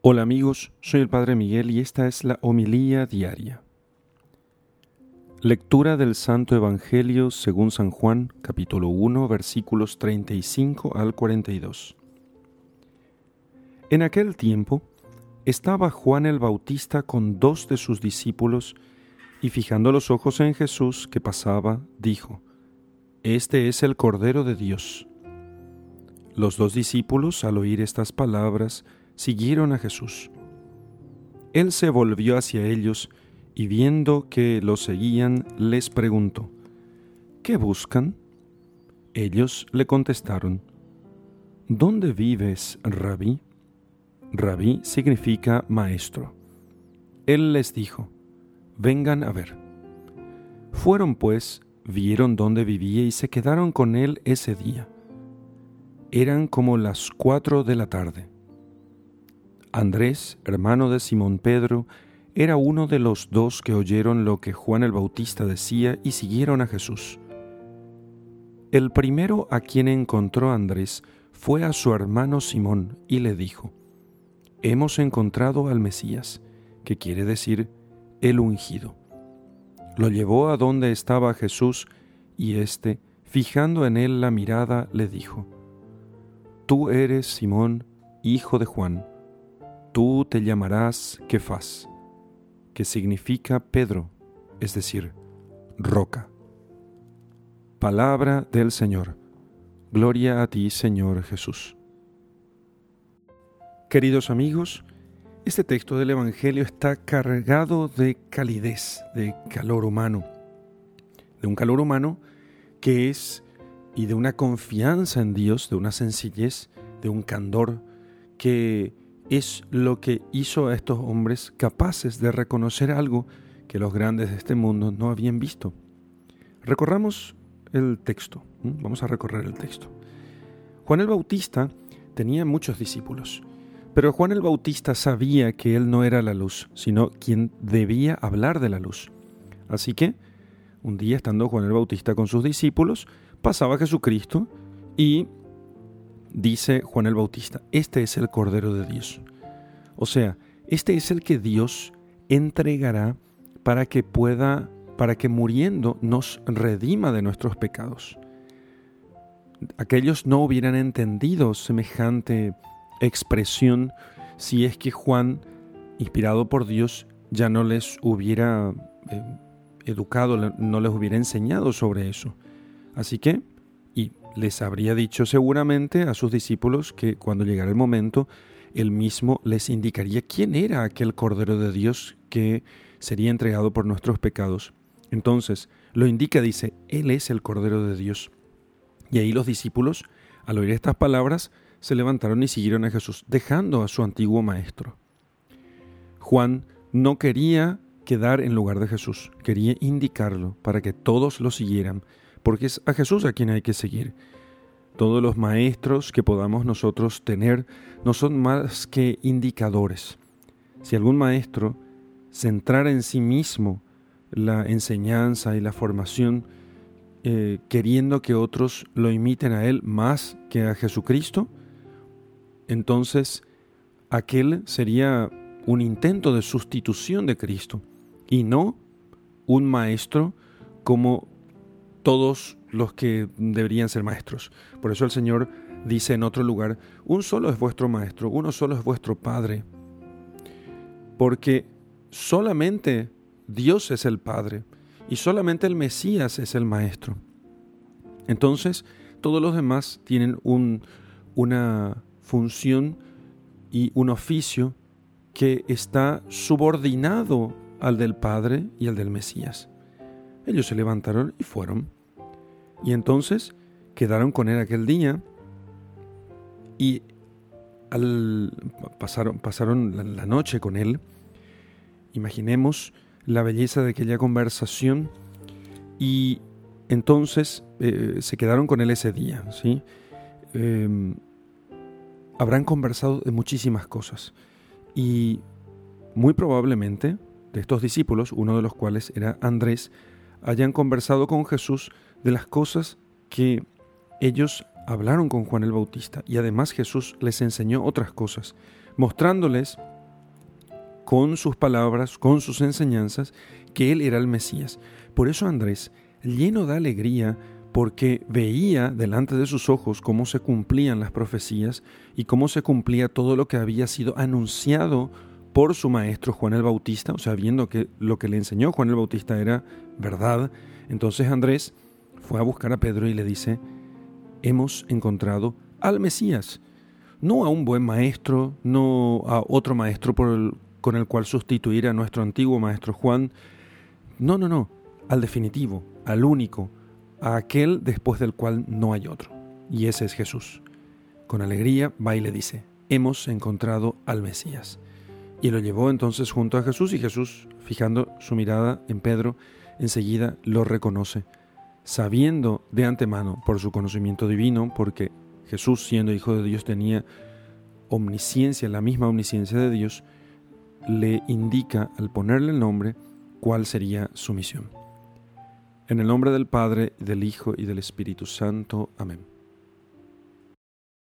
Hola amigos, soy el Padre Miguel y esta es la homilía diaria. Lectura del Santo Evangelio según San Juan, capítulo 1, versículos 35 al 42. En aquel tiempo estaba Juan el Bautista con dos de sus discípulos y fijando los ojos en Jesús que pasaba, dijo, Este es el Cordero de Dios. Los dos discípulos, al oír estas palabras, siguieron a Jesús. Él se volvió hacia ellos y viendo que lo seguían, les preguntó, ¿qué buscan? Ellos le contestaron, ¿dónde vives, rabí? Rabí significa maestro. Él les dijo, vengan a ver. Fueron pues, vieron dónde vivía y se quedaron con él ese día. Eran como las cuatro de la tarde. Andrés, hermano de Simón Pedro, era uno de los dos que oyeron lo que Juan el Bautista decía y siguieron a Jesús. El primero a quien encontró Andrés fue a su hermano Simón y le dijo, Hemos encontrado al Mesías, que quiere decir el ungido. Lo llevó a donde estaba Jesús y éste, fijando en él la mirada, le dijo, Tú eres Simón, hijo de Juan Tú te llamarás Kefas, que significa Pedro, es decir, roca. Palabra del Señor. Gloria a ti, Señor Jesús. Queridos amigos, este texto del Evangelio está cargado de calidez, de calor humano, de un calor humano que es y de una confianza en Dios, de una sencillez, de un candor que es lo que hizo a estos hombres capaces de reconocer algo que los grandes de este mundo no habían visto. Recorramos el texto. Vamos a recorrer el texto. Juan el Bautista tenía muchos discípulos, pero Juan el Bautista sabía que él no era la luz, sino quien debía hablar de la luz. Así que, un día estando Juan el Bautista con sus discípulos, pasaba Jesucristo y dice Juan el Bautista, este es el Cordero de Dios. O sea, este es el que Dios entregará para que pueda, para que muriendo nos redima de nuestros pecados. Aquellos no hubieran entendido semejante expresión si es que Juan, inspirado por Dios, ya no les hubiera eh, educado, no les hubiera enseñado sobre eso. Así que les habría dicho seguramente a sus discípulos que cuando llegara el momento, él mismo les indicaría quién era aquel Cordero de Dios que sería entregado por nuestros pecados. Entonces, lo indica, dice, Él es el Cordero de Dios. Y ahí los discípulos, al oír estas palabras, se levantaron y siguieron a Jesús, dejando a su antiguo maestro. Juan no quería quedar en lugar de Jesús, quería indicarlo para que todos lo siguieran porque es a Jesús a quien hay que seguir. Todos los maestros que podamos nosotros tener no son más que indicadores. Si algún maestro centrara en sí mismo la enseñanza y la formación, eh, queriendo que otros lo imiten a él más que a Jesucristo, entonces aquel sería un intento de sustitución de Cristo y no un maestro como todos los que deberían ser maestros. Por eso el Señor dice en otro lugar, un solo es vuestro maestro, uno solo es vuestro Padre. Porque solamente Dios es el Padre y solamente el Mesías es el Maestro. Entonces, todos los demás tienen un, una función y un oficio que está subordinado al del Padre y al del Mesías. Ellos se levantaron y fueron. Y entonces quedaron con él aquel día y al, pasaron, pasaron la, noche con él. Imaginemos la belleza de aquella conversación y entonces eh, se quedaron con él ese día. ¿sí? Em, habrán conversado de muchísimas cosas y muy probablemente de estos discípulos, uno de los cuales era Andrés, hayan conversado con Jesús de las cosas que ellos hablaron con Juan el Bautista y además Jesús les enseñó otras cosas, mostrándoles con sus palabras, con sus enseñanzas, que él era el Mesías. Por eso Andrés, lleno de alegría, porque veía delante de sus ojos cómo se cumplían las profecías y cómo se cumplía todo lo que había sido anunciado por su maestro Juan el Bautista, o sea, viendo que lo que le enseñó Juan el Bautista era verdad, entonces Andrés fue a buscar a Pedro y le dice, hemos encontrado al Mesías, no a un buen maestro, no a otro maestro con el cual sustituir a nuestro antiguo maestro Juan, no, no, no, al definitivo, al único, a aquel después del cual no hay otro. Y ese es Jesús. Con alegría va y le dice, hemos encontrado al Mesías. Y lo llevó entonces junto a Jesús y Jesús, fijando su mirada en Pedro, enseguida lo reconoce, sabiendo de antemano por su conocimiento divino, porque Jesús siendo hijo de Dios tenía omnisciencia, la misma omnisciencia de Dios, le indica al ponerle el nombre cuál sería su misión. En el nombre del Padre, del Hijo y del Espíritu Santo. Amén.